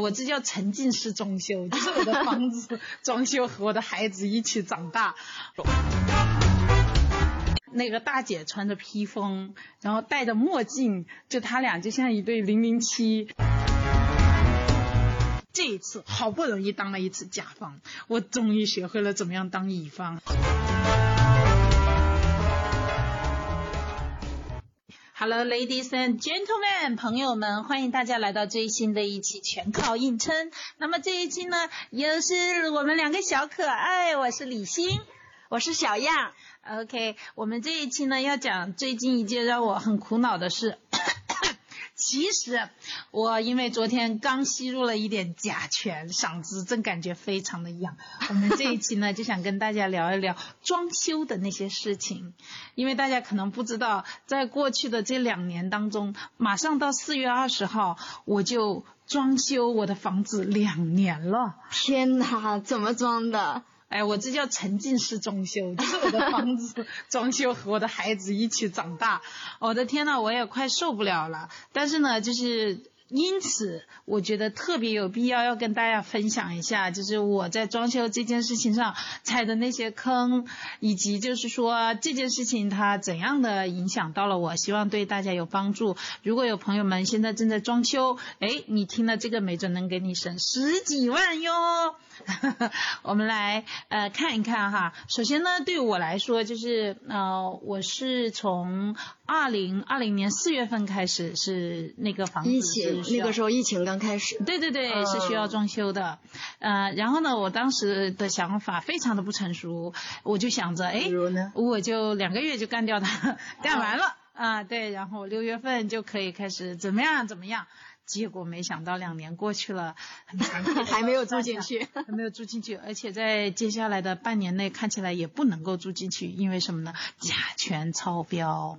我这叫沉浸式装修，就是我的房子 装修和我的孩子一起长大。那个大姐穿着披风，然后戴着墨镜，就他俩就像一对零零七。这一次好不容易当了一次甲方，我终于学会了怎么样当乙方。Hello, ladies and gentlemen，朋友们，欢迎大家来到最新的一期全靠硬撑。那么这一期呢，又是我们两个小可爱，我是李欣，我是小样。OK，我们这一期呢要讲最近一件让我很苦恼的事。其实我因为昨天刚吸入了一点甲醛，嗓子正感觉非常的痒。我们这一期呢就想跟大家聊一聊装修的那些事情，因为大家可能不知道，在过去的这两年当中，马上到四月二十号我就装修我的房子两年了。天哪，怎么装的？哎，我这叫沉浸式装修，就是我的房子装修和我的孩子一起长大。我的天呐，我也快受不了了。但是呢，就是因此，我觉得特别有必要要跟大家分享一下，就是我在装修这件事情上踩的那些坑，以及就是说这件事情它怎样的影响到了我，希望对大家有帮助。如果有朋友们现在正在装修，哎，你听了这个，没准能给你省十几万哟。我们来呃看一看哈。首先呢，对我来说就是呃，我是从二零二零年四月份开始是那个房子疫情那个时候疫情刚开始。对对对，是需要装修的。呃，然后呢，我当时的想法非常的不成熟，我就想着，哎，我就两个月就干掉它，干完了啊，对，然后六月份就可以开始怎么样怎么样。结果没想到两年过去了，还没有 住进去，还没有住进去，而且在接下来的半年内看起来也不能够住进去，因为什么呢？甲醛超标。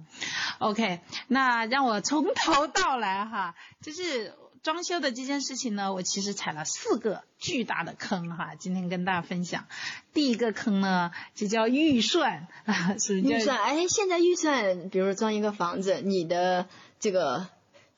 OK，那让我从头到来哈，就是装修的这件事情呢，我其实踩了四个巨大的坑哈，今天跟大家分享。第一个坑呢，就叫预算啊，是预算。哎，现在预算，比如装一个房子，你的这个。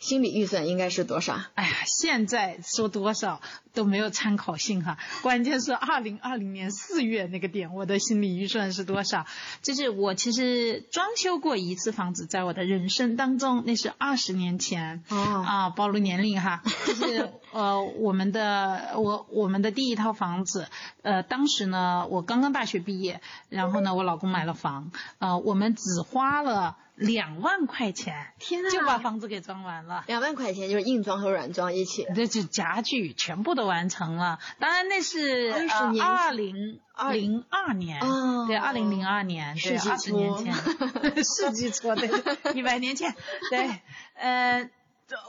心理预算应该是多少？哎呀，现在说多少都没有参考性哈。关键是二零二零年四月那个点，我的心理预算是多少？就是我其实装修过一次房子，在我的人生当中，那是二十年前。哦。啊，暴露年龄哈。就是呃，我们的我我们的第一套房子，呃，当时呢，我刚刚大学毕业，然后呢，我老公买了房，呃，我们只花了。两万块钱，天呐，就把房子给装完了。两万块钱就是硬装和软装一起，这就家具全部都完成了。当然那是二零零二年，对，二零零二年，对，二十年前，世纪初，对，一百年前，对，呃。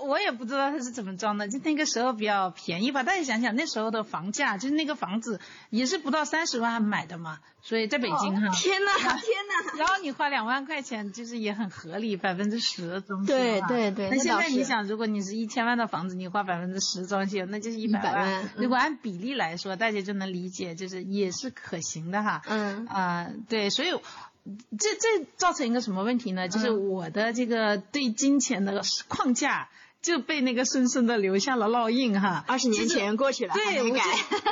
我也不知道他是怎么装的，就那个时候比较便宜吧。大家想想那时候的房价，就是那个房子也是不到三十万买的嘛，所以在北京哈。天呐，天呐！然后你花两万块钱，就是也很合理，百分之十的装修。对对对。那现在你想，如果你是一千万的房子，你花百分之十装修，那就是一百万。如果按比例来说，大家就能理解，就是也是可行的哈。嗯。啊，对，所以。这这造成一个什么问题呢？就是我的这个对金钱的框架就被那个深深的留下了烙印哈。二十年前过去了，对，我就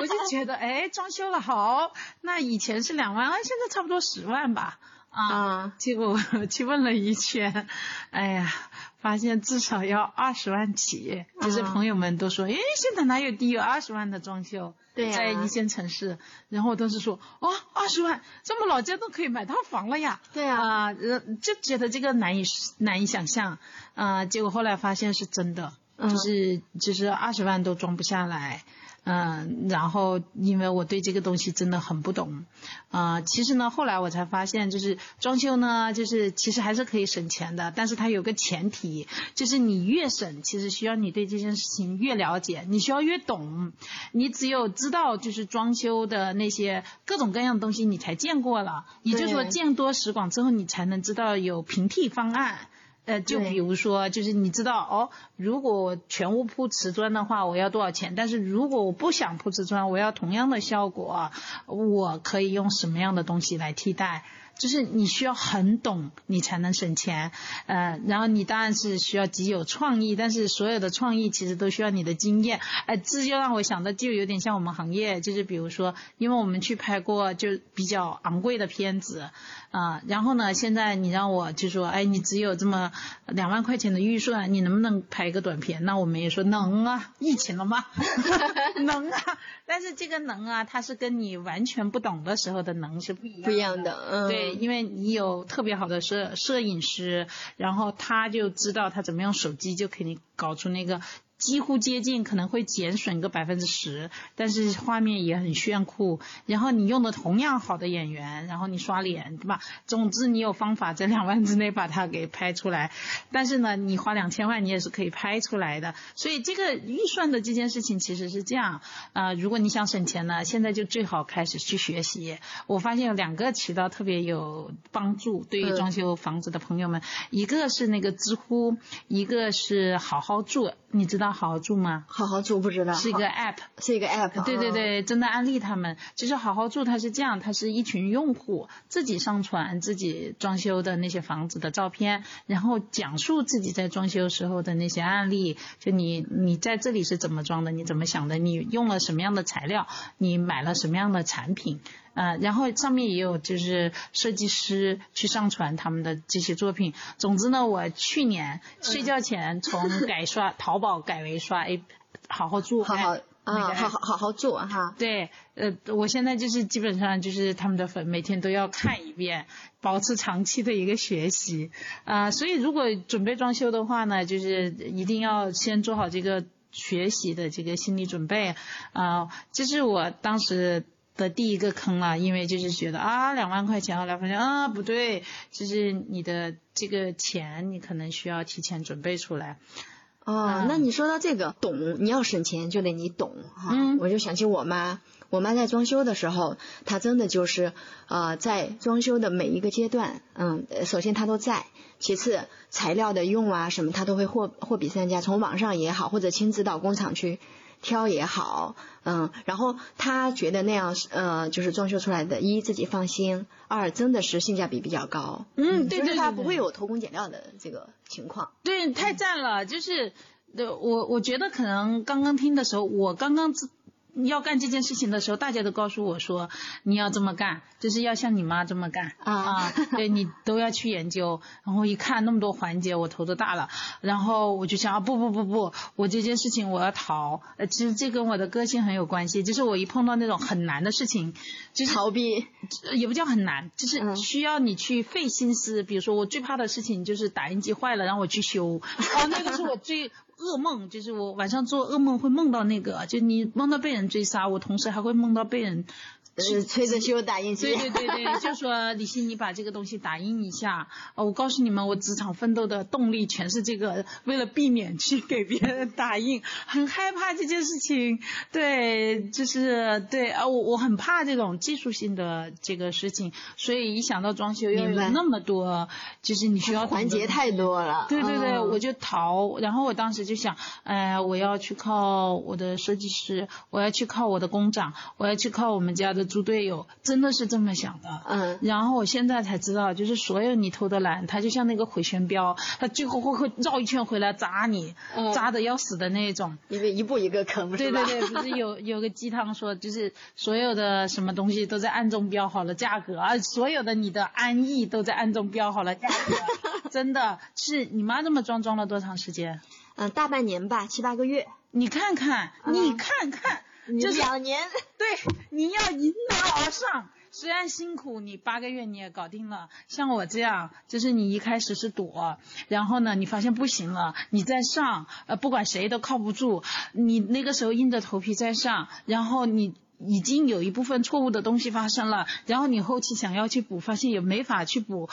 我就觉得哎，装修了好，那以前是两万，啊，现在差不多十万吧。啊，结果我去问了一圈，哎呀。发现至少要二十万起，就是朋友们都说，哎，现在哪有低于二十万的装修？对在一线城市，然后都是说，哦，二十万，这么老家都可以买套房了呀？对啊，就觉得这个难以难以想象，啊，结果后来发现是真的，就是就是二十万都装不下来。嗯，然后因为我对这个东西真的很不懂，啊，其实呢，后来我才发现，就是装修呢，就是其实还是可以省钱的，但是它有个前提，就是你越省，其实需要你对这件事情越了解，你需要越懂，你只有知道就是装修的那些各种各样的东西，你才见过了，也就是说见多识广之后，你才能知道有平替方案。呃，就比如说，就是你知道哦，如果全屋铺瓷砖的话，我要多少钱？但是如果我不想铺瓷砖，我要同样的效果，我可以用什么样的东西来替代？就是你需要很懂，你才能省钱。呃，然后你当然是需要极有创意，但是所有的创意其实都需要你的经验。哎，这就让我想到，就有点像我们行业，就是比如说，因为我们去拍过就比较昂贵的片子。啊，然后呢？现在你让我就说，哎，你只有这么两万块钱的预算，你能不能拍一个短片？那我们也说能啊，疫情了吗？能啊，但是这个能啊，它是跟你完全不懂的时候的能是不一样不一样的。嗯，对，因为你有特别好的摄摄影师，然后他就知道他怎么用手机就可以搞出那个。几乎接近，可能会减损个百分之十，但是画面也很炫酷。然后你用的同样好的演员，然后你刷脸，对吧？总之你有方法在两万之内把它给拍出来。但是呢，你花两千万你也是可以拍出来的。所以这个预算的这件事情其实是这样啊。如果你想省钱呢，现在就最好开始去学习。我发现有两个渠道特别有帮助，对于装修房子的朋友们，一个是那个知乎，一个是好好住。你知道好好住吗？好好住不知道，是一个 app，是一个 app。对对对，真的安利他们。其实好好住它是这样，它是一群用户自己上传自己装修的那些房子的照片，然后讲述自己在装修时候的那些案例。就你你在这里是怎么装的？你怎么想的？你用了什么样的材料？你买了什么样的产品？呃，然后上面也有就是设计师去上传他们的这些作品。总之呢，我去年睡觉前从改刷淘宝改为刷 A，好好做，好好啊，好好好好做哈。对，呃，我现在就是基本上就是他们的粉，每天都要看一遍，保持长期的一个学习。啊，所以如果准备装修的话呢，就是一定要先做好这个学习的这个心理准备。啊，这是我当时。的第一个坑了，因为就是觉得啊，两万块钱后来发现啊，不对，就是你的这个钱，你可能需要提前准备出来。哦，那你说到这个懂，你要省钱就得你懂哈。嗯。我就想起我妈，我妈在装修的时候，她真的就是呃，在装修的每一个阶段，嗯，首先她都在，其次材料的用啊什么，她都会货货比三家，从网上也好，或者亲自到工厂去。挑也好，嗯，然后他觉得那样，呃，就是装修出来的，一自己放心，二真的是性价比比较高，嗯，对对，他不会有偷工减料的这个情况。对，太赞了，就是，对我我觉得可能刚刚听的时候，我刚刚自。要干这件事情的时候，大家都告诉我说你要这么干，就是要像你妈这么干啊，对你都要去研究。然后一看那么多环节，我头都大了。然后我就想啊，不不不不，我这件事情我要逃。呃，其实这跟我的个性很有关系，就是我一碰到那种很难的事情，就是逃避，也不叫很难，就是需要你去费心思。比如说我最怕的事情就是打印机坏了，让我去修。哦，那个是我最。噩梦就是我晚上做噩梦会梦到那个，就你梦到被人追杀，我同时还会梦到被人。是催着修打印机。对对对对，就说李欣，你把这个东西打印一下。哦，我告诉你们，我职场奋斗的动力全是这个，为了避免去给别人打印，很害怕这件事情。对，就是对啊，我我很怕这种技术性的这个事情，所以一想到装修要有那么多，就是你需要环节太多了。对对对，我就逃。然后我当时就想，哎，我要去靠我的设计师，我要去靠我的工长，我要去靠我们家的。猪队友真的是这么想的，嗯，然后我现在才知道，就是所有你偷的懒，他就像那个回旋镖，他最后会会绕一圈回来扎你，扎的要死的那种，因为一步一个坑，对对对，不是有有个鸡汤说，就是所有的什么东西都在暗中标好了价格啊，所有的你的安逸都在暗中标好了价格，真的是你妈这么装装了多长时间？嗯，大半年吧，七八个月。你看看，你看看。就两年，对，你要迎难而上，虽然辛苦，你八个月你也搞定了。像我这样，就是你一开始是躲，然后呢，你发现不行了，你再上，呃，不管谁都靠不住，你那个时候硬着头皮再上，然后你已经有一部分错误的东西发生了，然后你后期想要去补，发现也没法去补。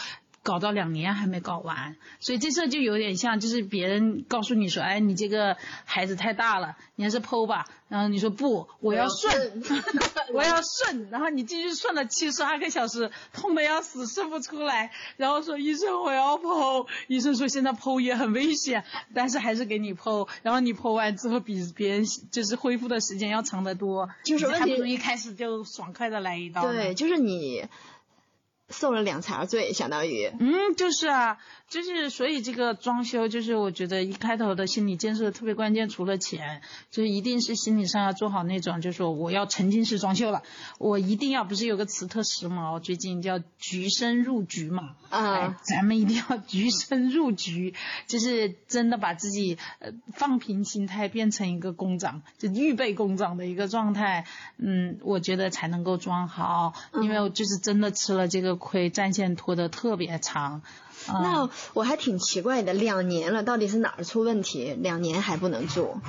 搞到两年还没搞完，所以这事就有点像，就是别人告诉你说，哎，你这个孩子太大了，你还是剖吧。然后你说不，我要顺，我要顺。然后你继续顺了七十二个小时，痛的要死，顺不出来。然后说医生我要剖，医生说现在剖也很危险，但是还是给你剖。然后你剖完之后比别人就是恢复的时间要长得多，就是问题一开始就爽快的来一刀。对，就是你。受了两茬罪，相当于。嗯，就是啊，就是所以这个装修，就是我觉得一开头的心理建设特别关键，除了钱，就是一定是心理上要做好那种，就是说我要沉浸式装修了，我一定要不是有个词特时髦，最近叫局深入局嘛，啊，咱们一定要局深入局，就是真的把自己呃放平心态，变成一个工长，就预备工长的一个状态，嗯，我觉得才能够装好，因为我就是真的吃了这个。亏战线拖得特别长，那我还挺奇怪的，两年了，到底是哪儿出问题？两年还不能做？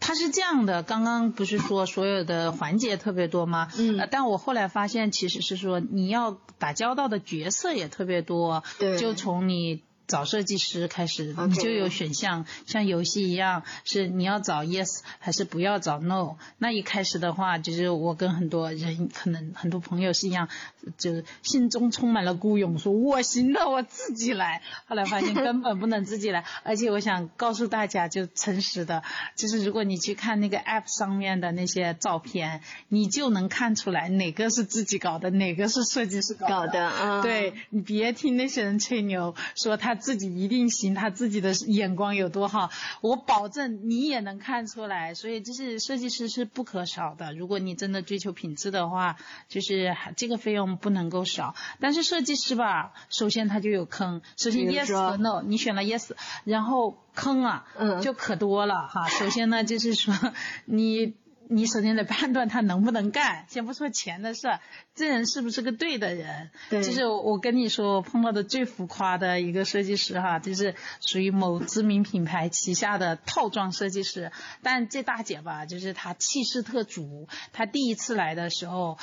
他是这样的，刚刚不是说所有的环节特别多吗？嗯，但我后来发现其实是说你要打交道的角色也特别多，对，就从你。找设计师开始，你就有选项，像游戏一样，是你要找 yes 还是不要找 no。那一开始的话，就是我跟很多人，可能很多朋友是一样，就是心中充满了孤勇，说我行的，我自己来。后来发现根本不能自己来，而且我想告诉大家，就诚实的，就是如果你去看那个 app 上面的那些照片，你就能看出来哪个是自己搞的，哪个是设计师搞的。啊，对你别听那些人吹牛，说他。自己一定行，他自己的眼光有多好，我保证你也能看出来。所以就是设计师是不可少的。如果你真的追求品质的话，就是这个费用不能够少。但是设计师吧，首先他就有坑。首先 yes 和 no，你选了 yes，然后坑啊，就可多了哈。首先呢，就是说你。你首先得判断他能不能干，先不说钱的事，这人是不是个对的人？对。就是我跟你说，我碰到的最浮夸的一个设计师哈，就是属于某知名品牌旗下的套装设计师。但这大姐吧，就是她气势特足，她第一次来的时候。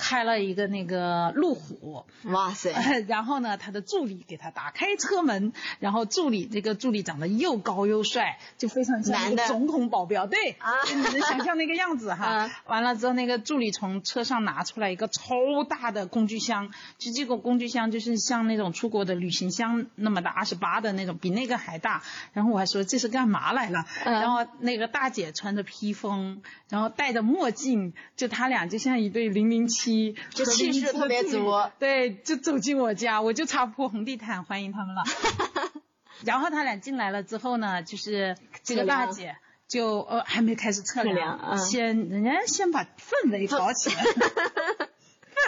开了一个那个路虎，哇塞！然后呢，他的助理给他打开车门，然后助理这个助理长得又高又帅，就非常像总统保镖，对，啊，你能想象那个样子哈。完了之后，那个助理从车上拿出来一个超大的工具箱，就这个工具箱就是像那种出国的旅行箱那么大，二十八的那种，比那个还大。然后我还说这是干嘛来了？然后那个大姐穿着披风，然后戴着墨镜，就他俩就像一对零零七。就气势特别足，对，就走进我家，我就擦破红地毯欢迎他们了。然后他俩进来了之后呢，就是这个大姐就呃还没开始测量，先人家先把氛围搞起来。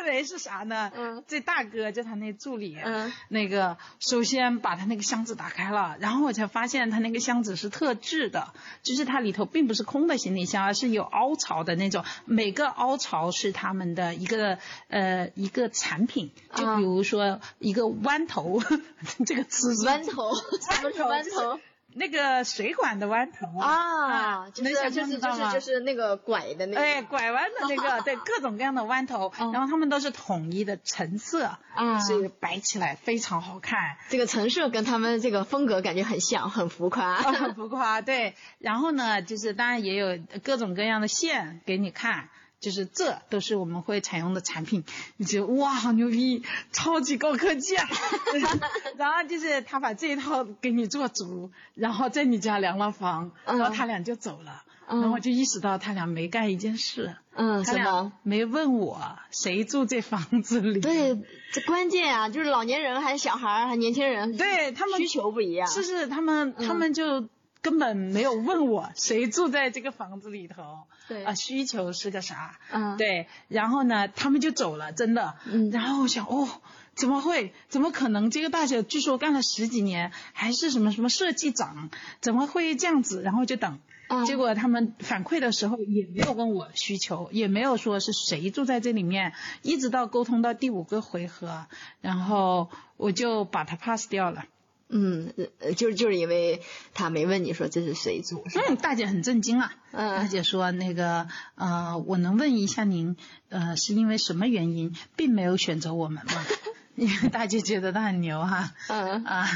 氛围是啥呢？嗯，这大哥就他那助理，嗯，那个首先把他那个箱子打开了，然后我才发现他那个箱子是特制的，就是它里头并不是空的行李箱，而是有凹槽的那种，每个凹槽是他们的一个呃一个产品，就比如说一个弯头，这个词。弯头，什么是弯头？那个水管的弯头啊，就是就是就是就是那个拐的那个，哎，拐弯的那个，对，各种各样的弯头，然后他们都是统一的橙色，啊，所以摆起来非常好看。这个橙色跟他们这个风格感觉很像，很浮夸，很浮夸，对。然后呢，就是当然也有各种各样的线给你看。就是这都是我们会采用的产品，你觉得哇好牛逼，超级高科技啊！然后就是他把这一套给你做足，然后在你家量了房，然后他俩就走了，然后就意识到他俩没干一件事，嗯，他俩没问我谁住这房子里。对，这关键啊，就是老年人还是小孩还年轻人，对他们需求不一样，是是，他们他们就。根本没有问我谁住在这个房子里头，对啊，需求是个啥？嗯，对，然后呢，他们就走了，真的。嗯，然后我想，哦，怎么会？怎么可能？这个大姐据说干了十几年，还是什么什么设计长，怎么会这样子？然后就等，结果他们反馈的时候也没有问我需求，也没有说是谁住在这里面，一直到沟通到第五个回合，然后我就把它 pass 掉了。嗯，就是就是因为他没问你说这是谁做，嗯，大姐很震惊啊，嗯，大姐说那个呃，我能问一下您呃是因为什么原因并没有选择我们吗？因为大姐觉得他很牛哈，嗯啊，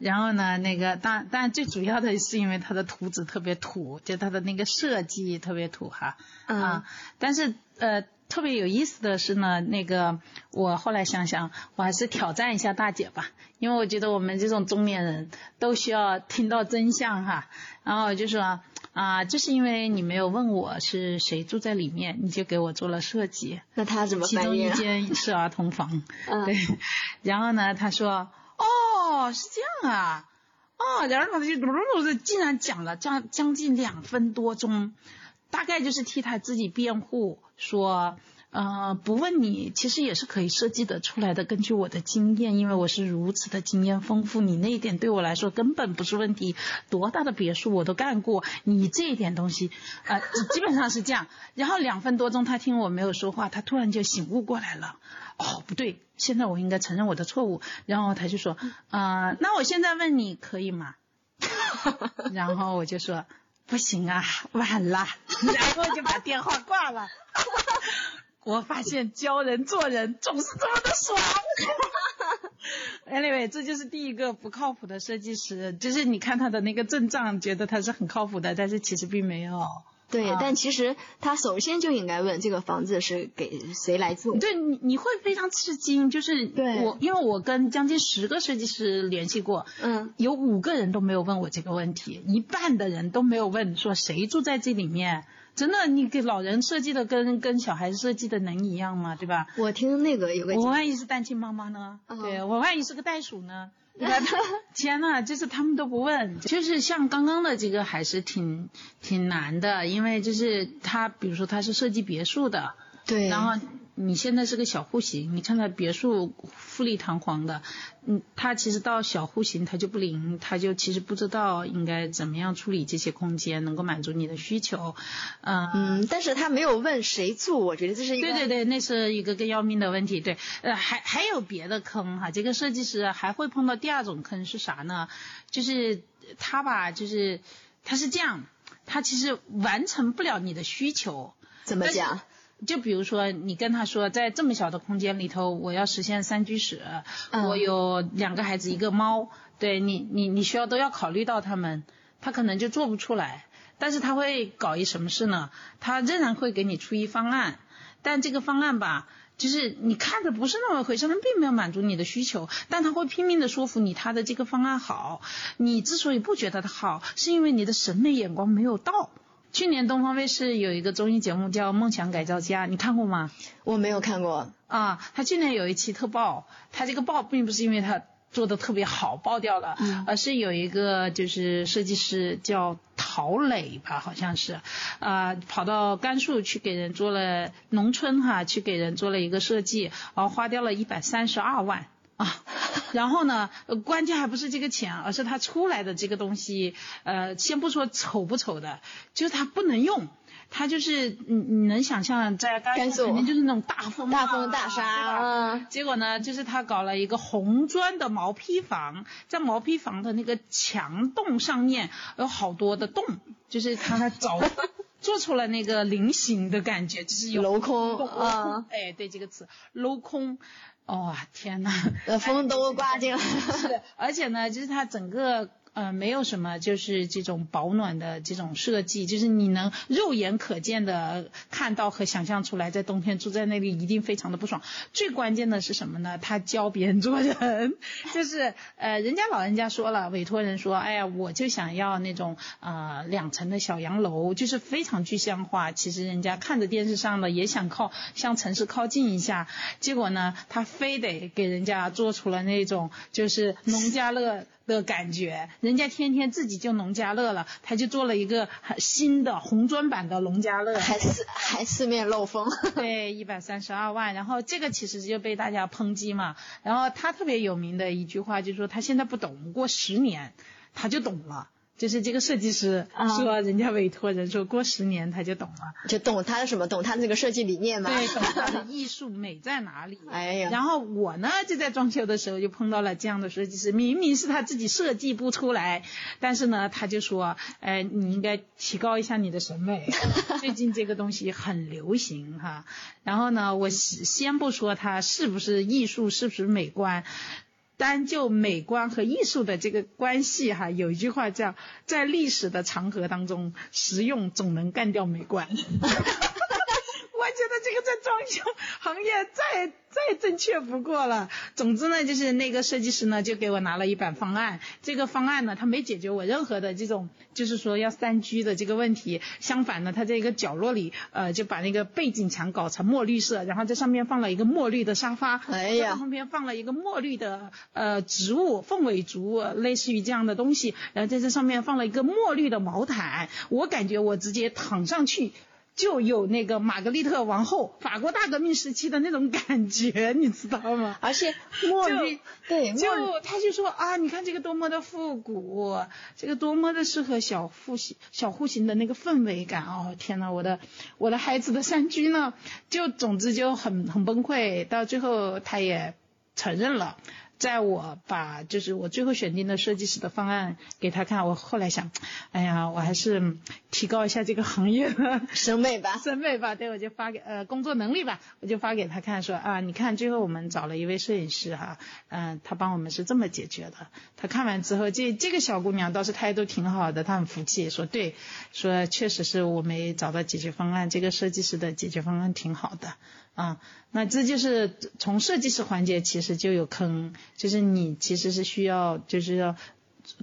然后呢那个但但最主要的是因为他的图纸特别土，就他的那个设计特别土哈，嗯，但是呃。特别有意思的是呢，那个我后来想想，我还是挑战一下大姐吧，因为我觉得我们这种中年人都需要听到真相哈。然后就说，啊，就是因为你没有问我是谁住在里面，你就给我做了设计。那他怎么其中一间是儿童房，对。然后呢，他说，哦，是这样啊，哦，然后他就嘟嘟嘟竟然讲了将将近两分多钟，大概就是替他自己辩护说。呃，不问你，其实也是可以设计得出来的。根据我的经验，因为我是如此的经验丰富，你那一点对我来说根本不是问题。多大的别墅我都干过，你这一点东西，呃，基本上是这样。然后两分多钟，他听我没有说话，他突然就醒悟过来了。哦，不对，现在我应该承认我的错误。然后他就说，呃，那我现在问你可以吗？然后我就说，不行啊，晚了。然后就把电话挂了。我发现教人做人总是这么的爽。Anyway，这就是第一个不靠谱的设计师，就是你看他的那个阵仗，觉得他是很靠谱的，但是其实并没有。对，但其实他首先就应该问这个房子是给谁来住。对，你你会非常吃惊，就是我因为我跟将近十个设计师联系过，嗯，有五个人都没有问我这个问题，一半的人都没有问说谁住在这里面。真的，你给老人设计的跟跟小孩设计的能一样吗？对吧？我听那个有个，我万一是单亲妈妈呢？对我万一是个袋鼠呢？对吧？天呐，就是他们都不问，就是像刚刚的这个还是挺挺难的，因为就是他，比如说他是设计别墅的，对，然后。你现在是个小户型，你看它别墅富丽堂皇的，嗯，他其实到小户型他就不灵，他就其实不知道应该怎么样处理这些空间，能够满足你的需求，嗯嗯，但是他没有问谁住，我觉得这是一个对对对，那是一个更要命的问题，对，呃，还还有别的坑哈，这个设计师还会碰到第二种坑是啥呢？就是他吧，就是他是这样，他其实完成不了你的需求，怎么讲？就比如说，你跟他说，在这么小的空间里头，我要实现三居室，我有两个孩子，一个猫，对你，你你需要都要考虑到他们，他可能就做不出来。但是他会搞一什么事呢？他仍然会给你出一方案，但这个方案吧，就是你看着不是那么回事，他并没有满足你的需求，但他会拼命的说服你，他的这个方案好。你之所以不觉得他好，是因为你的审美眼光没有到。去年东方卫视有一个综艺节目叫《梦想改造家》，你看过吗？我没有看过。啊，他去年有一期特爆，他这个爆并不是因为他做的特别好爆掉了，而是有一个就是设计师叫陶磊吧，好像是，啊，跑到甘肃去给人做了农村哈，去给人做了一个设计，然后花掉了一百三十二万。啊，然后呢，关键还不是这个钱，而是它出来的这个东西，呃，先不说丑不丑的，就是它不能用，它就是你你能想象在甘肃肯定就是那种大风大风大沙，结果呢，就是他搞了一个红砖的毛坯房，在毛坯房的那个墙洞上面有好多的洞，就是他找 做出了那个菱形的感觉，就是有镂空啊，哎，对这个词镂空。哦天呐，风都刮进来。是，而且呢，就是它整个。呃，没有什么，就是这种保暖的这种设计，就是你能肉眼可见的看到和想象出来，在冬天住在那里一定非常的不爽。最关键的是什么呢？他教别人做人，就是呃，人家老人家说了，委托人说，哎呀，我就想要那种呃两层的小洋楼，就是非常具象化。其实人家看着电视上的也想靠向城市靠近一下，结果呢，他非得给人家做出了那种就是农家乐。的感觉，人家天天自己就农家乐了，他就做了一个新的红砖版的农家乐，还四还四面漏风。对，一百三十二万，然后这个其实就被大家抨击嘛。然后他特别有名的一句话就是说，他现在不懂，过十年他就懂了。就是这个设计师说，人家委托人说过十年他就懂了，就懂他的什么？懂他的这个设计理念吗？对，懂他的艺术美在哪里？哎呀，然后我呢就在装修的时候就碰到了这样的设计师，明明是他自己设计不出来，但是呢他就说，哎，你应该提高一下你的审美，最近这个东西很流行哈。然后呢，我先不说它是不是艺术，是不是美观。单就美观和艺术的这个关系哈，有一句话叫在历史的长河当中，实用总能干掉美观。装修行业再再正确不过了。总之呢，就是那个设计师呢就给我拿了一版方案，这个方案呢他没解决我任何的这种就是说要三居的这个问题，相反呢他在一个角落里呃就把那个背景墙搞成墨绿色，然后在上面放了一个墨绿的沙发，哎呀，旁边放了一个墨绿的呃植物凤尾竹，类似于这样的东西，然后在这上面放了一个墨绿的毛毯，我感觉我直接躺上去。就有那个玛格丽特王后，法国大革命时期的那种感觉，你知道吗？而且墨绿，对，就他就说啊，你看这个多么的复古，这个多么的适合小户型小户型的那个氛围感哦，天呐，我的我的孩子的山居呢，就总之就很很崩溃，到最后他也承认了。在我把就是我最后选定的设计师的方案给他看，我后来想，哎呀，我还是提高一下这个行业的 审美吧，审美吧，对，我就发给呃工作能力吧，我就发给他看，说啊，你看最后我们找了一位摄影师哈，嗯，他帮我们是这么解决的。他看完之后，这这个小姑娘倒是态度挺好的，她很服气，说对，说确实是我没找到解决方案，这个设计师的解决方案挺好的。啊，那这就是从设计师环节其实就有坑，就是你其实是需要就是要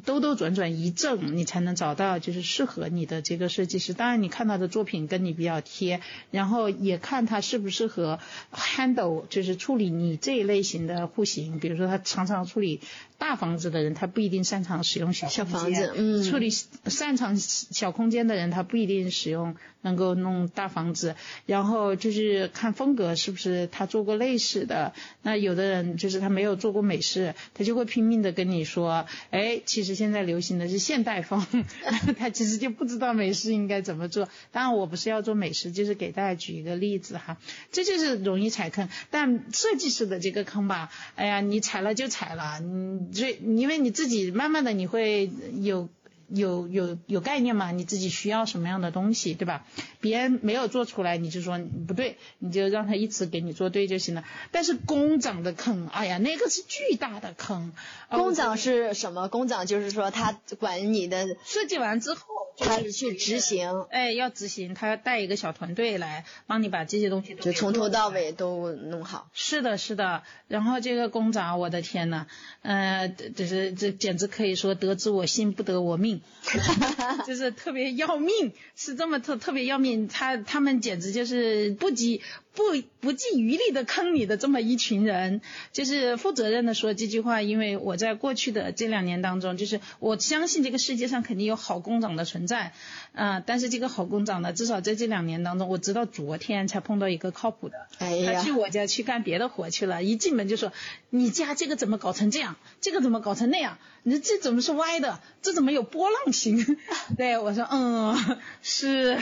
兜兜转转一阵，你才能找到就是适合你的这个设计师。当然你看他的作品跟你比较贴，然后也看他适不适合 handle 就是处理你这一类型的户型，比如说他常常处理。大房子的人，他不一定擅长使用小小房子，嗯，处理擅长小空间的人，他不一定使用能够弄大房子。然后就是看风格是不是他做过类似的。那有的人就是他没有做过美式，他就会拼命的跟你说，哎，其实现在流行的是现代风，他其实就不知道美式应该怎么做。当然我不是要做美式，就是给大家举一个例子哈，这就是容易踩坑。但设计师的这个坑吧，哎呀，你踩了就踩了，嗯。所以，因为你自己慢慢的你会有有有有概念嘛，你自己需要什么样的东西，对吧？别人没有做出来，你就说不对，你就让他一直给你做对就行了。但是工长的坑，哎呀，那个是巨大的坑。工长是什么？工长就是说他管你的设计完之后。他去执行，哎，要执行，他要带一个小团队来帮你把这些东西就从头到尾都弄好。是的，是的。然后这个工长，我的天呐，呃，这是这简直可以说得之我幸，不得我命，就是特别要命，是这么特特别要命。他他们简直就是不急不不计余力的坑你的这么一群人，就是负责任的说这句话，因为我在过去的这两年当中，就是我相信这个世界上肯定有好工长的存在，啊，但是这个好工长呢，至少在这两年当中，我直到昨天才碰到一个靠谱的，他去我家去干别的活去了，一进门就说你家这个怎么搞成这样，这个怎么搞成那样，你这怎么是歪的，这怎么有波浪形？对我说嗯是，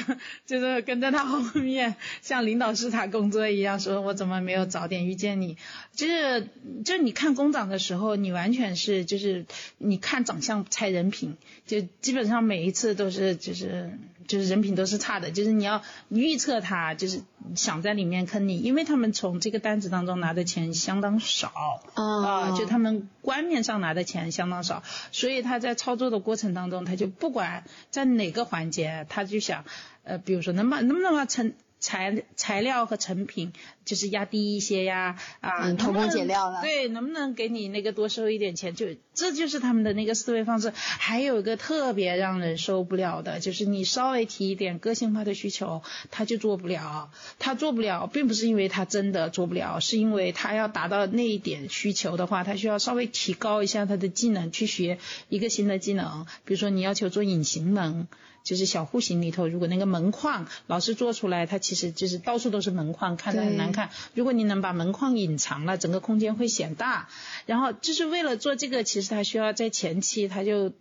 就是跟在他后面向领导视察工作一样，说我怎么没有早点遇见你？就是就是你看工长的时候，你完全是就是你看长相猜人品，就基本上每一次都是就是就是人品都是差的，就是你要预测他就是想在里面坑你，因为他们从这个单子当中拿的钱相当少啊，就他们官面上拿的钱相当少，所以他在操作的过程当中，他就不管在哪个环节，他就想呃，比如说能把能不能把成。材材料和成品就是压低一些呀，啊，偷工减料了。对，能不能给你那个多收一点钱？就这就是他们的那个思维方式。还有一个特别让人受不了的，就是你稍微提一点个性化的需求，他就做不了。他做不了，并不是因为他真的做不了，是因为他要达到那一点需求的话，他需要稍微提高一下他的技能，去学一个新的技能。比如说你要求做隐形门。就是小户型里头，如果那个门框老是做出来，它其实就是到处都是门框，看着很难看。如果你能把门框隐藏了，整个空间会显大。然后就是为了做这个，其实它需要在前期它就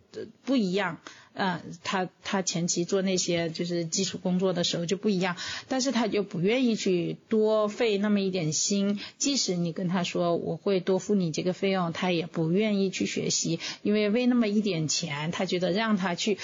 不一样。嗯，他他前期做那些就是基础工作的时候就不一样，但是他就不愿意去多费那么一点心，即使你跟他说我会多付你这个费用，他也不愿意去学习，因为为那么一点钱，他觉得让他去。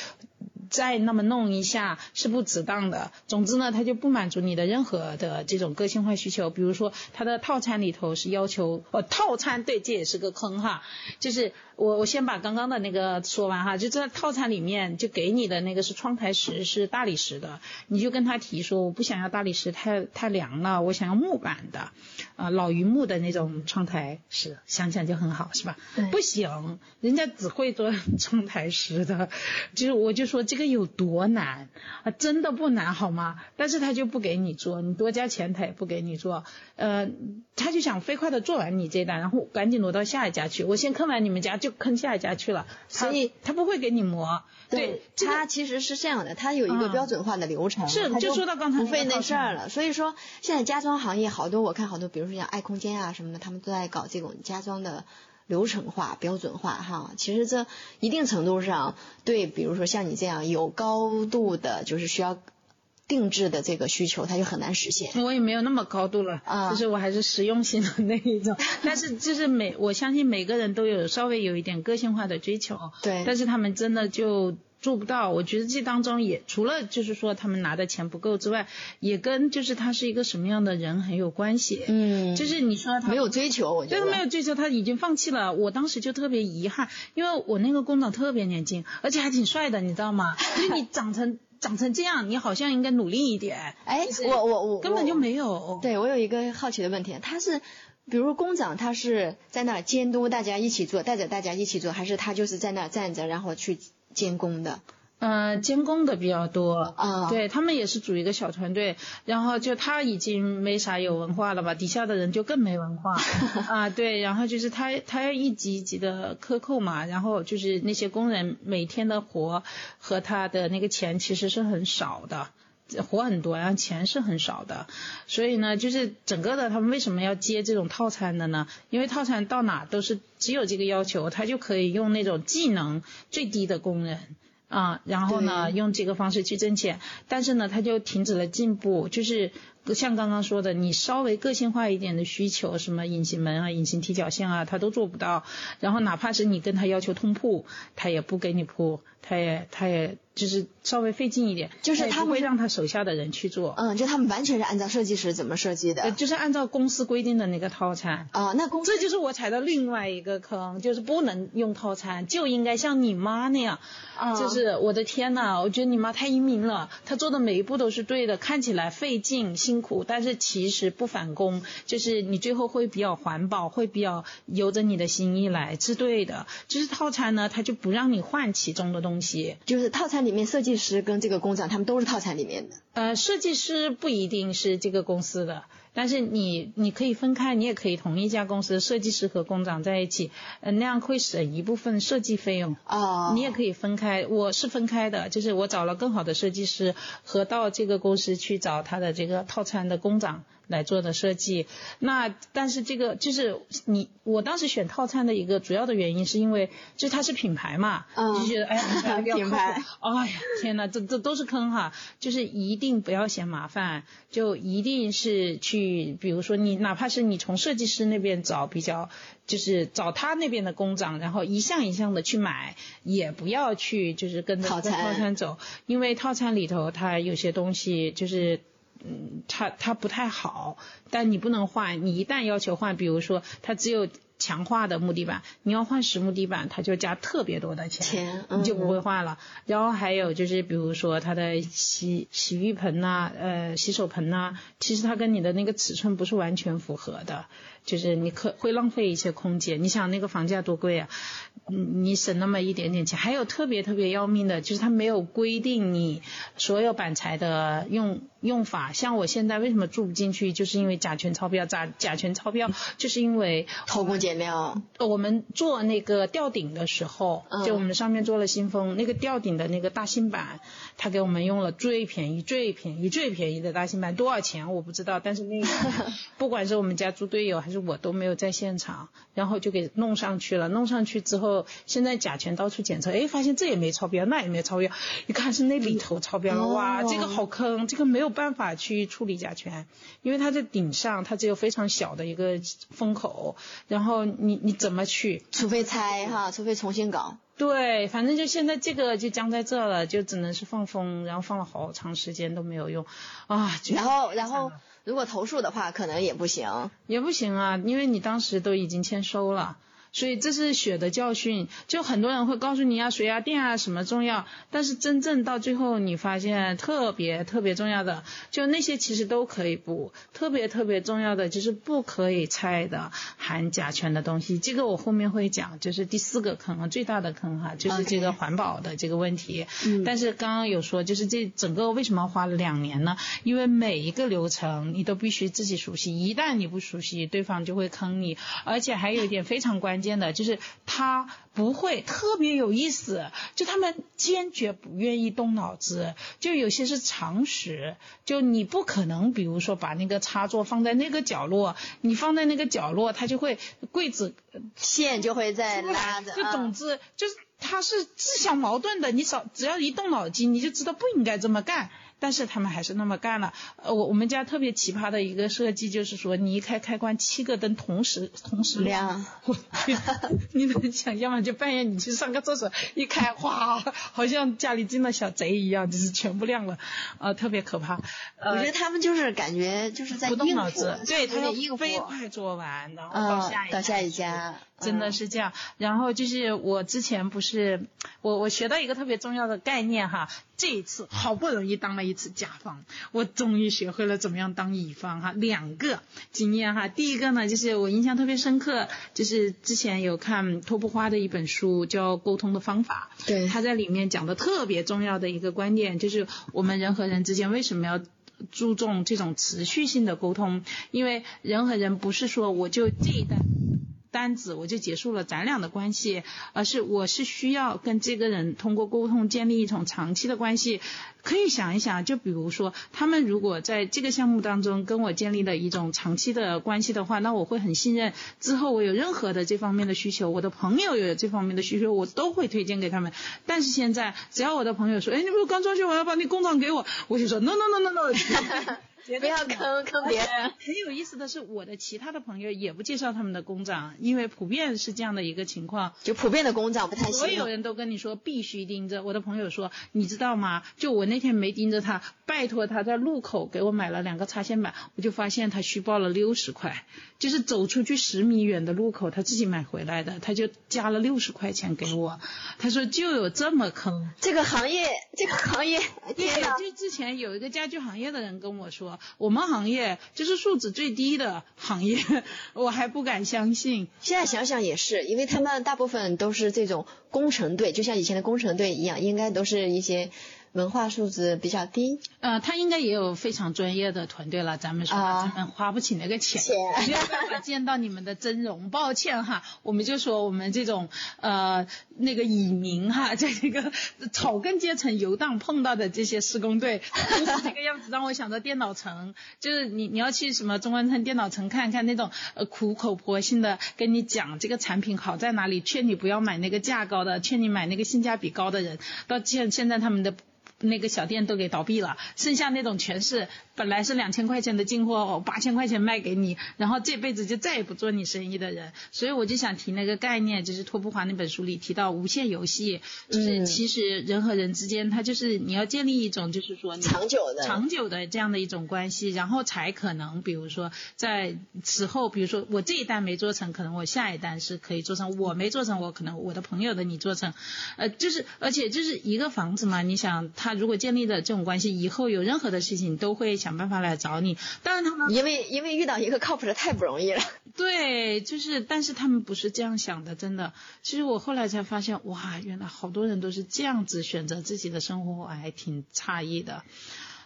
再那么弄一下是不值当的。总之呢，它就不满足你的任何的这种个性化需求。比如说，它的套餐里头是要求，哦，套餐对，这也是个坑哈，就是。我我先把刚刚的那个说完哈，就这套餐里面就给你的那个是窗台石，是大理石的，你就跟他提说我不想要大理石太太凉了，我想要木板的，啊老榆木的那种窗台石，想想就很好是吧？不行，人家只会做窗台石的，就是我就说这个有多难啊，真的不难好吗？但是他就不给你做，你多加钱他也不给你做，呃，他就想飞快的做完你这单，然后赶紧挪到下一家去，我先坑完你们家。就坑下一家去了，所以他不会给你磨。对，他其实是这样的，他有一个标准化的流程，是就说到刚才不费那事儿了。所以说，现在家装行业好多，我看好多，比如说像爱空间啊什么的，他们都在搞这种家装的流程化、标准化哈。其实这一定程度上对，比如说像你这样有高度的，就是需要。定制的这个需求，它就很难实现。我也没有那么高度了，啊就是我还是实用性的那一种。但是就是每我相信每个人都有稍微有一点个性化的追求。对。但是他们真的就做不到。我觉得这当中也除了就是说他们拿的钱不够之外，也跟就是他是一个什么样的人很有关系。嗯。就是你说他没有追求，我觉得。对，没有追求，他已经放弃了。我当时就特别遗憾，因为我那个工长特别年轻，而且还挺帅的，你知道吗？就你长成。长成这样，你好像应该努力一点。哎，我我我根本就没有。对我有一个好奇的问题，他是，比如工长，他是在那监督大家一起做，带着大家一起做，还是他就是在那站着，然后去监工的？嗯，监工的比较多。啊，对他们也是组一个小团队，然后就他已经没啥有文化了吧，底下的人就更没文化。啊，对，然后就是他他要一级一级的克扣嘛，然后就是那些工人每天的活和他的那个钱其实是很少的，活很多，然后钱是很少的，所以呢，就是整个的他们为什么要接这种套餐的呢？因为套餐到哪都是只有这个要求，他就可以用那种技能最低的工人。啊，然后呢，用这个方式去挣钱，但是呢，他就停止了进步，就是像刚刚说的，你稍微个性化一点的需求，什么隐形门啊、隐形踢脚线啊，他都做不到。然后哪怕是你跟他要求通铺，他也不给你铺，他也他也。就是稍微费劲一点，就是他会让他手下的人去做。嗯，就他们完全是按照设计师怎么设计的，就是按照公司规定的那个套餐。啊，那公司这就是我踩到另外一个坑，就是不能用套餐，就应该像你妈那样。啊，就是我的天呐，我觉得你妈太英明了，她做的每一步都是对的，看起来费劲辛苦，但是其实不返工，就是你最后会比较环保，会比较由着你的心意来，是对的。就是套餐呢，它就不让你换其中的东西，就是套餐。里面设计师跟这个工长，他们都是套餐里面的。呃，设计师不一定是这个公司的，但是你你可以分开，你也可以同一家公司设计师和工长在一起，呃，那样会省一部分设计费用。哦。你也可以分开，我是分开的，就是我找了更好的设计师，和到这个公司去找他的这个套餐的工长。来做的设计，那但是这个就是你我当时选套餐的一个主要的原因，是因为就是它是品牌嘛，就觉得哎呀 品牌，哎呀天呐，这这都是坑哈，就是一定不要嫌麻烦，就一定是去，比如说你哪怕是你从设计师那边找比较，就是找他那边的工长，然后一项一项的去买，也不要去就是跟着套餐走，因为套餐里头它有些东西就是。嗯，它它不太好，但你不能换。你一旦要求换，比如说它只有强化的木地板，你要换实木地板，它就加特别多的钱，你就不会换了。然后还有就是，比如说它的洗洗浴盆呐，呃，洗手盆呐，其实它跟你的那个尺寸不是完全符合的。就是你可会浪费一些空间，你想那个房价多贵啊，你省那么一点点钱，还有特别特别要命的，就是它没有规定你所有板材的用用法。像我现在为什么住不进去，就是因为甲醛超标。甲甲醛超标就是因为偷工减料。我们做那个吊顶的时候，就我们上面做了新风，那个吊顶的那个大芯板，他给我们用了最便宜、最便宜、最便宜的大芯板，多少钱我不知道，但是那个 不管是我们家猪队友还是。是我都没有在现场，然后就给弄上去了。弄上去之后，现在甲醛到处检测，哎，发现这也没超标，那也没超标，一看是那里头超标了，哇，这个好坑，这个没有办法去处理甲醛，因为它在顶上，它只有非常小的一个风口，然后你你怎么去？除非拆哈，除非重新搞。对，反正就现在这个就僵在这了，就只能是放风，然后放了好长时间都没有用，啊，然后然后。如果投诉的话，可能也不行，也不行啊，因为你当时都已经签收了。所以这是血的教训，就很多人会告诉你啊，水啊、电啊什么重要，但是真正到最后你发现特别特别重要的，就那些其实都可以补，特别特别重要的就是不可以拆的含甲醛的东西，这个我后面会讲，就是第四个坑啊，最大的坑哈，就是这个环保的这个问题。嗯。但是刚刚有说，就是这整个为什么花了两年呢？因为每一个流程你都必须自己熟悉，一旦你不熟悉，对方就会坑你，而且还有一点非常关。间的就是他不会特别有意思，就他们坚决不愿意动脑子，就有些是常识，就你不可能，比如说把那个插座放在那个角落，你放在那个角落，它就会柜子线就会在拉着，就总之就是它是自相矛盾的，你少只要一动脑筋，你就知道不应该这么干。但是他们还是那么干了。呃，我我们家特别奇葩的一个设计就是说，你一开开关，七个灯同时同时亮。我去，你能想象吗？就半夜你去上个厕所，一开，哗，好像家里进了小贼一样，就是全部亮了，呃，特别可怕。我觉得他们就是感觉就是在动脑子，对他要飞快做完，然后到下到下一家。真的是这样，然后就是我之前不是我我学到一个特别重要的概念哈，这一次好不容易当了一次甲方，我终于学会了怎么样当乙方哈，两个经验哈，第一个呢就是我印象特别深刻，就是之前有看托布花的一本书叫《沟通的方法》，对，他在里面讲的特别重要的一个观点就是我们人和人之间为什么要注重这种持续性的沟通，因为人和人不是说我就这一代。单子我就结束了咱俩的关系，而是我是需要跟这个人通过沟通建立一种长期的关系。可以想一想，就比如说他们如果在这个项目当中跟我建立了一种长期的关系的话，那我会很信任。之后我有任何的这方面的需求，我的朋友有这方面的需求，我都会推荐给他们。但是现在只要我的朋友说，哎，你不是刚装修完要把你工厂给我，我就说 no no no no no。不要坑坑别人。很有意思的是，我的其他的朋友也不介绍他们的工长，因为普遍是这样的一个情况，就普遍的工长不太行。所有人都跟你说必须盯着。我的朋友说，你知道吗？就我那天没盯着他，拜托他在路口给我买了两个插线板，我就发现他虚报了六十块，就是走出去十米远的路口他自己买回来的，他就加了六十块钱给我。他说就有这么坑。这个行业，这个行业，对，就之前有一个家具行业的人跟我说。我们行业就是素质最低的行业，我还不敢相信。现在想想也是，因为他们大部分都是这种工程队，就像以前的工程队一样，应该都是一些。文化素质比较低，呃，他应该也有非常专业的团队了。咱们说，咱们花不起那个钱，没有办法见到你们的真容，抱歉哈。我们就说我们这种呃那个蚁民哈，在 这个草根阶层游荡碰到的这些施工队就，是这个样子，让我想到电脑城，就是你你要去什么中关村电脑城看看那种呃苦口婆心的跟你讲这个产品好在哪里，劝你不要买那个价高的，劝你买那个性价比高的人，到现现在他们的。那个小店都给倒闭了，剩下那种全是本来是两千块钱的进货，八千块钱卖给你，然后这辈子就再也不做你生意的人。所以我就想提那个概念，就是托布华那本书里提到无限游戏，就是其实人和人之间，他就是你要建立一种就是说长久的长久的这样的一种关系，然后才可能，比如说在此后，比如说我这一单没做成，可能我下一单是可以做成；我没做成，我可能我的朋友的你做成。呃，就是而且就是一个房子嘛，你想他。如果建立了这种关系，以后有任何的事情都会想办法来找你。当然他们因为因为遇到一个靠谱的太不容易了。对，就是，但是他们不是这样想的，真的。其实我后来才发现，哇，原来好多人都是这样子选择自己的生活，我还挺诧异的。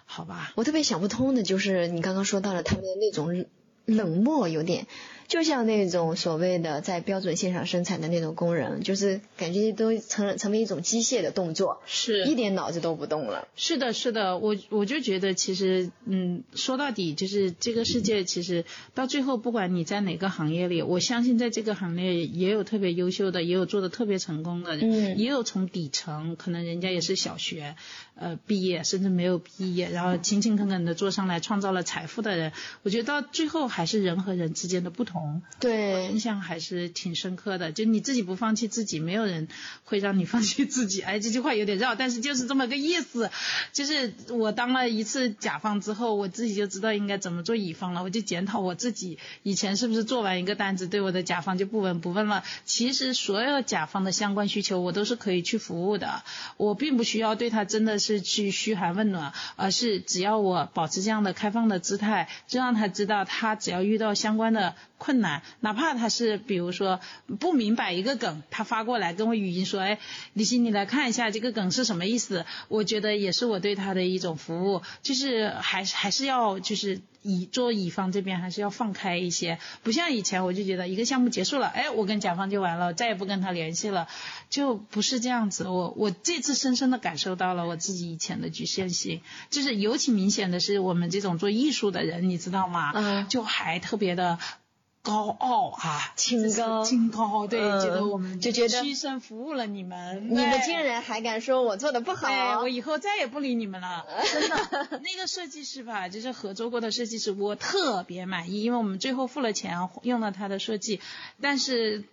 好吧。我特别想不通的就是你刚刚说到了他们的那种冷漠，有点就像那种所谓的在标准线上生产的那种工人，就是感觉都成成为一种机械的动作，是一点脑子都不动了。是的，是的，我我就觉得其实，嗯，说到底就是这个世界，其实到最后，不管你在哪个行业里，我相信在这个行业也有特别优秀的，也有做的特别成功的，嗯，也有从底层，可能人家也是小学。呃，毕业甚至没有毕业，然后勤勤恳恳的做上来，创造了财富的人，我觉得到最后还是人和人之间的不同。对，印象还是挺深刻的。就你自己不放弃自己，没有人会让你放弃自己。哎，这句话有点绕，但是就是这么个意思。就是我当了一次甲方之后，我自己就知道应该怎么做乙方了。我就检讨我自己以前是不是做完一个单子，对我的甲方就不闻不问了。其实所有甲方的相关需求，我都是可以去服务的。我并不需要对他真的是。是去嘘寒问暖，而是只要我保持这样的开放的姿态，就让他知道，他只要遇到相关的困难，哪怕他是比如说不明白一个梗，他发过来跟我语音说，哎，李欣你来看一下这个梗是什么意思，我觉得也是我对他的一种服务，就是还是还是要就是。乙做乙方这边还是要放开一些，不像以前我就觉得一个项目结束了，哎，我跟甲方就完了，再也不跟他联系了，就不是这样子。我我这次深深的感受到了我自己以前的局限性，就是尤其明显的是我们这种做艺术的人，你知道吗？嗯。就还特别的。高傲啊，清高，清高，对，觉得我们就觉得屈身服务了你们，你们竟然还敢说我做的不好，我以后再也不理你们了，真的。那个设计师吧，就是合作过的设计师，我特别满意，因为我们最后付了钱，用了他的设计，但是。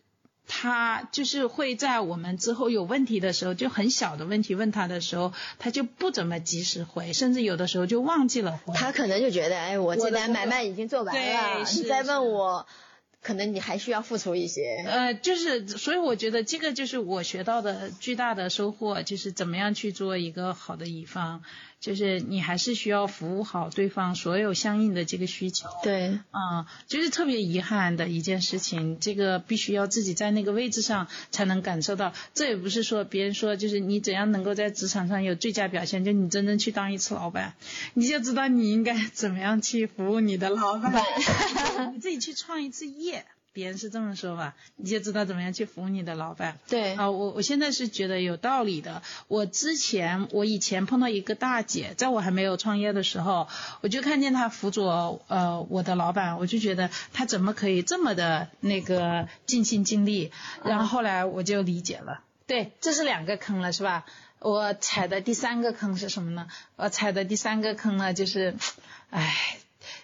他就是会在我们之后有问题的时候，就很小的问题问他的时候，他就不怎么及时回，甚至有的时候就忘记了回。他可能就觉得，哎，我这单买卖已经做完了，你再问我，可能你还需要付出一些。呃，就是，所以我觉得这个就是我学到的巨大的收获，就是怎么样去做一个好的乙方。就是你还是需要服务好对方所有相应的这个需求。对，嗯，就是特别遗憾的一件事情，这个必须要自己在那个位置上才能感受到。这也不是说别人说就是你怎样能够在职场上有最佳表现，就你真正去当一次老板，你就知道你应该怎么样去服务你的老板，你 自己去创一次业。别人是这么说吧，你就知道怎么样去服务你的老板。对啊，我我现在是觉得有道理的。我之前我以前碰到一个大姐，在我还没有创业的时候，我就看见她辅佐呃我的老板，我就觉得她怎么可以这么的那个尽心尽力。然后后来我就理解了。对，这是两个坑了，是吧？我踩的第三个坑是什么呢？我踩的第三个坑呢，就是，唉，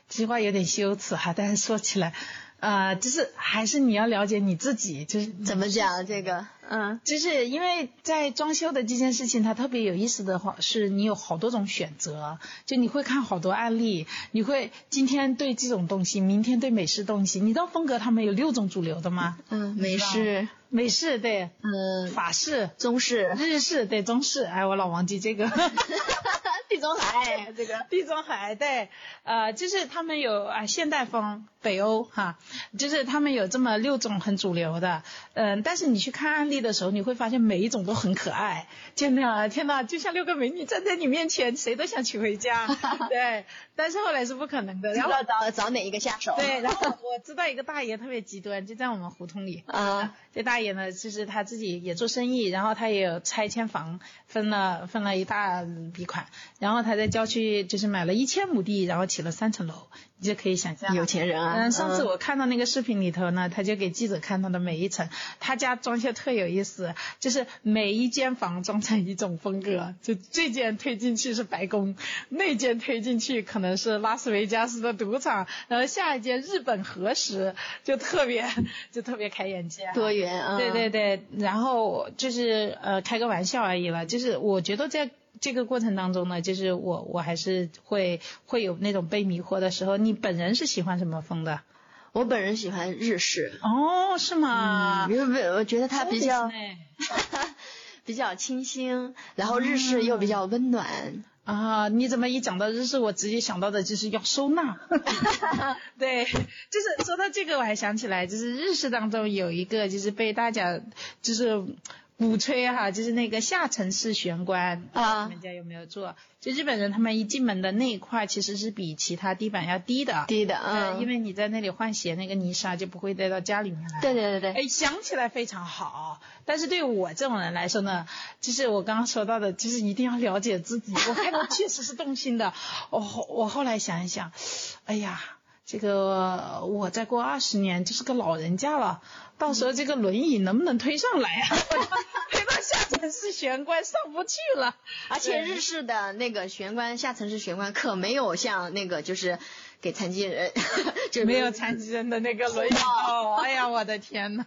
这句话有点羞耻哈，但是说起来。呃，就是还是你要了解你自己，就是怎么讲这个，嗯，就是因为在装修的这件事情，它特别有意思的话，是你有好多种选择，就你会看好多案例，你会今天对这种东西，明天对美式东西，你知道风格他们有六种主流的吗？嗯，美式，美式对，嗯，法式，中式，日式对，中式，哎，我老忘记这个。地中海，这个地中海对，呃，就是他们有啊现代风，北欧哈，就是他们有这么六种很主流的，嗯，但是你去看案例的时候，你会发现每一种都很可爱，天哪，天哪，就像六个美女站在你面前，谁都想娶回家，对，但是后来是不可能的，然后找找哪一个下手？对，然后 我知道一个大爷特别极端，就在我们胡同里，啊，这大爷呢，就是他自己也做生意，然后他也有拆迁房，分了分了一大笔款。然后他在郊区就是买了一千亩地，然后起了三层楼。你就可以想象，有钱人啊。嗯，上次我看到那个视频里头呢，他就给记者看他的每一层，他家装修特有意思，就是每一间房装成一种风格，就这间推进去是白宫，那间推进去可能是拉斯维加斯的赌场，然后下一间日本核实，就特别 就特别开眼界。多元啊。对对对，然后就是呃开个玩笑而已了，就是我觉得在。这个过程当中呢，就是我我还是会会有那种被迷惑的时候。你本人是喜欢什么风的？我本人喜欢日式。哦，是吗？因为我觉得它比较 比较清新，然后日式又比较温暖。啊，你怎么一讲到日式，我直接想到的就是要收纳。对，就是说到这个，我还想起来，就是日式当中有一个，就是被大家就是。鼓吹哈，就是那个下沉式玄关啊，你们家有没有做？就日本人他们一进门的那一块其实是比其他地板要低的，低的，嗯，因为你在那里换鞋，那个泥沙就不会带到家里面来。对对对对。哎，想起来非常好，但是对我这种人来说呢，就是我刚刚说到的，就是一定要了解自己。我看到确实是动心的，我我后来想一想，哎呀，这个我再过二十年就是个老人家了。到时候这个轮椅能不能推上来啊？推到下层是玄关上不去了。而且日式的那个玄关下层是玄关可没有像那个就是给残疾人，就没有残疾人的那个轮椅哦。哎呀，我的天呐，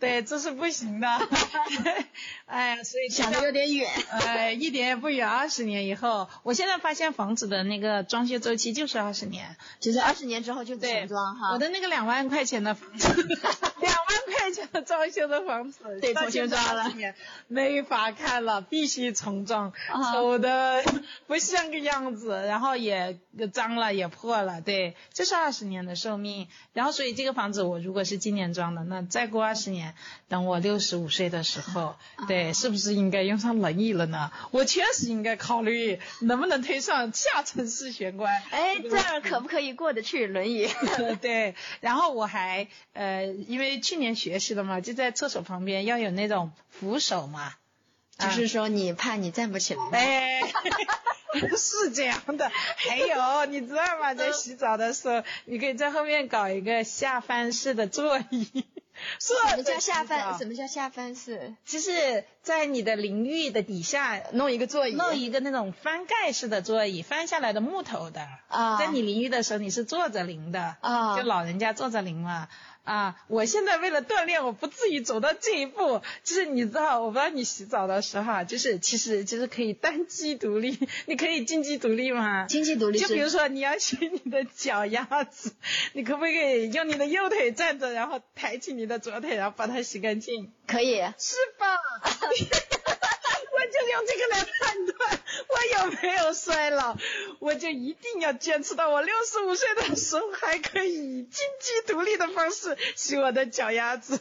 对，这是不行的。哎呀，所以想的有点远。哎，一点也不远。二十年以后，我现在发现房子的那个装修周期就是二十年，就是二十年之后就重装哈。我的那个两万块钱的房子，两万。块钱装修的房子，对，重新装了，没法看了，必须重装，丑的不像个样子，然后也脏了，也破了，对，这是二十年的寿命。然后，所以这个房子我如果是今年装的，那再过二十年，等我六十五岁的时候，对，是不是应该用上轮椅了呢？我确实应该考虑能不能推上下沉式玄关。哎，这样可不可以过得去轮椅？对，然后我还呃，因为去年。学习了嘛，就在厕所旁边要有那种扶手嘛，就是说你怕你站不起来。哎，是这样的。还有，你知道吗？在洗澡的时候，你可以在后面搞一个下翻式的座椅。什么叫下翻？什么叫下翻式？就是在你的淋浴的底下弄一个座椅，弄一个那种翻盖式的座椅，翻下来的木头的。啊。在你淋浴的时候，你是坐着淋的。啊。就老人家坐着淋嘛。啊，我现在为了锻炼，我不至于走到这一步。就是你知道，我不知道你洗澡的时候，就是其实就是可以单机独立，你可以经济独立吗？经济独立。就比如说你要洗你的脚丫子，你可不可以用你的右腿站着，然后抬起你的左腿，然后把它洗干净？可以。是吧？我就用这个来判断我有没有衰老，我就一定要坚持到我六十五岁的时候，还可以以经济独立的方式洗我的脚丫子。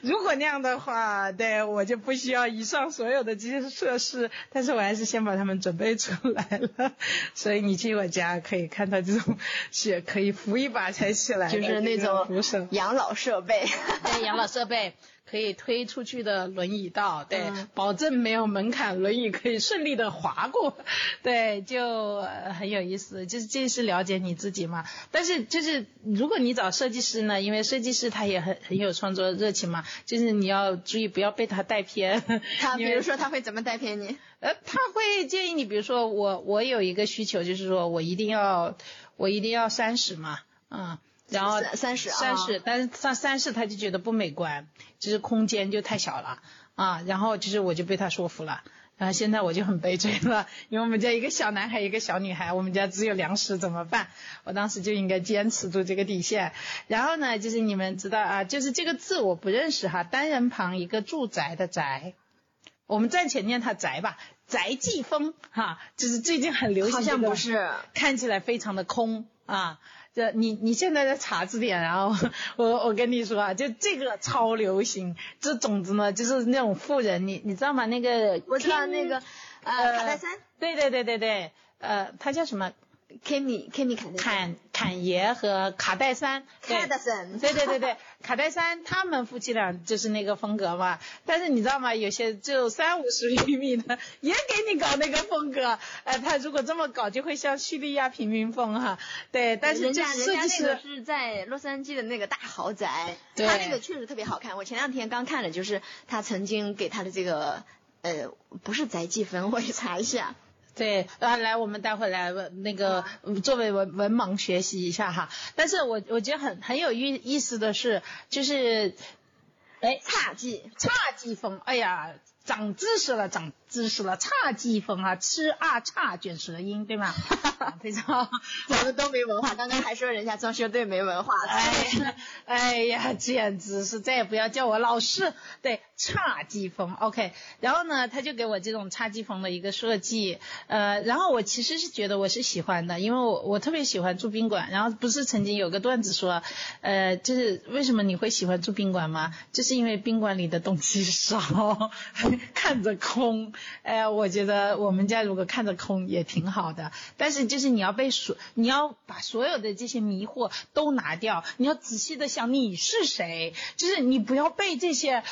如果那样的话，对我就不需要以上所有的这些设施，但是我还是先把它们准备出来了。所以你去我家可以看到这种是可以扶一把才起来，就是那种养老设备，对养老设备。可以推出去的轮椅道，对，保证没有门槛，轮椅可以顺利的滑过，对，就很有意思。就是这是了解你自己嘛。但是就是如果你找设计师呢，因为设计师他也很很有创作热情嘛，就是你要注意不要被他带偏。他 比如说他会怎么带偏你？呃，他会建议你，比如说我我有一个需求，就是说我一定要我一定要三十嘛，嗯。然后三十，三室，但是上三室他就觉得不美观，就是空间就太小了啊。然后就是我就被他说服了，然后现在我就很悲催了，因为我们家一个小男孩，一个小女孩，我们家只有两室怎么办？我当时就应该坚持住这个底线。然后呢，就是你们知道啊，就是这个字我不认识哈，单人旁一个住宅的宅，我们暂且念它宅吧，宅继风哈，就是最近很流行好像不是，看起来非常的空啊。这你你现在在查字典，然后 我我跟你说啊，就这个超流行，这种子呢就是那种富人，你你知道吗？那个我知道那个呃卡戴珊，对对对对对，呃他叫什么？Kimi Kimi 坎坎爷和卡戴珊，卡戴珊，对对对对，卡戴珊他们夫妻俩就是那个风格嘛。但是你知道吗？有些就三五十厘米的也给你搞那个风格，呃，他如果这么搞就会像叙利亚平民风哈。对，但是人家人家那个是在洛杉矶的那个大豪宅，他那个确实特别好看。我前两天刚看了，就是他曾经给他的这个呃，不是宅计分，我去查一下。对，啊，来，我们待会来那个作为文文盲学习一下哈。但是我我觉得很很有意意思的是，就是，哎，侘寂侘寂风，哎呀，长知识了，长知识了，侘寂风啊，吃啊侘卷舌音，对吗？非常，咱们都没文化，刚刚还说人家装修队没文化，哎，哎呀，简直是再也不要叫我老师，对，侘寂风，OK，然后呢，他就给我这种侘寂风的一个设计，呃，然后我其实是觉得我是喜欢的，因为我我特别喜欢住宾馆，然后不是曾经有个段子说，呃，就是为什么你会喜欢住宾馆吗？就是因为宾馆里的东西少，看着空，哎，我觉得我们家如果看着空也挺好的，但是。就是你要被所，你要把所有的这些迷惑都拿掉，你要仔细的想你是谁，就是你不要被这些，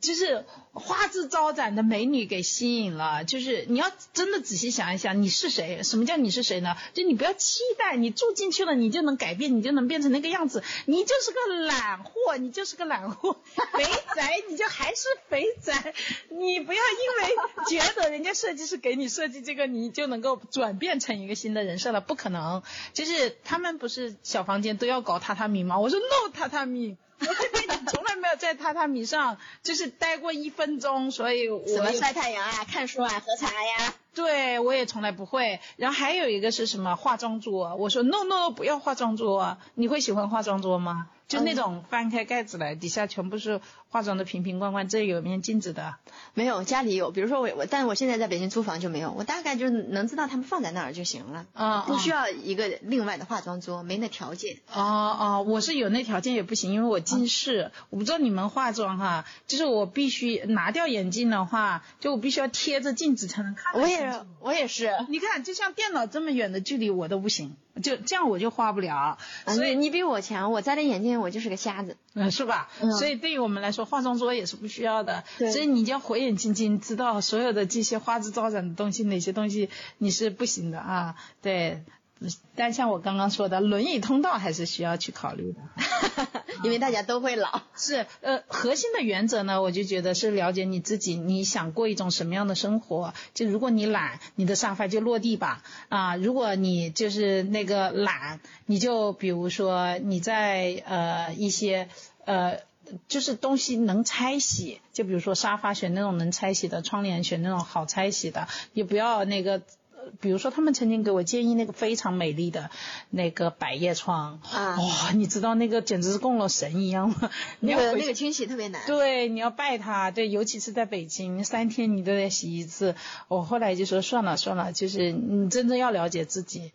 就是花枝招展的美女给吸引了，就是你要真的仔细想一想你是谁，什么叫你是谁呢？就你不要期待你住进去了你就能改变，你就能变成那个样子，你就是个懒货，你就是个懒货，肥宅你就还是肥宅，你不要因为觉得人家设计师给你设计这个，你就能够转变成一个新的。人设了，不可能，就是他们不是小房间都要搞榻榻米吗？我说 no 榻榻米，我这从来没有在榻榻米上就是待过一分钟，所以我什 么晒太阳啊、看书啊、喝茶呀，对我也从来不会。然后还有一个是什么化妆桌，我说 no no 不要化妆桌，你会喜欢化妆桌吗？就那种翻开盖子来，底下全部是化妆的瓶瓶罐罐，这有面镜子的。没有，家里有。比如说我我，但是我现在在北京租房就没有。我大概就能知道他们放在那儿就行了。啊。不需要一个另外的化妆桌，没那条件。哦哦，我是有那条件也不行，因为我近视。我不知道你们化妆哈，就是我必须拿掉眼镜的话，就我必须要贴着镜子才能看。我也我也是。你看，就像电脑这么远的距离我都不行。就这样我就画不了，所以你比我强，我摘了眼镜我就是个瞎子，嗯，是吧？所以对于我们来说，化妆桌也是不需要的，所以你就要火眼金睛，知道所有的这些花枝招展的东西，哪些东西你是不行的啊？对。但像我刚刚说的，轮椅通道还是需要去考虑的，因为大家都会老。是，呃，核心的原则呢，我就觉得是了解你自己，你想过一种什么样的生活。就如果你懒，你的沙发就落地吧。啊，如果你就是那个懒，你就比如说你在呃一些呃就是东西能拆洗，就比如说沙发选那种能拆洗的，窗帘选那种好拆洗的，也不要那个。比如说，他们曾经给我建议那个非常美丽的那个百叶窗，哇，你知道那个简直是供了神一样吗？那个那个清洗特别难。对，你要拜它，对，尤其是在北京，三天你都得洗一次。我后来就说算了算了，就是你真正要了解自己。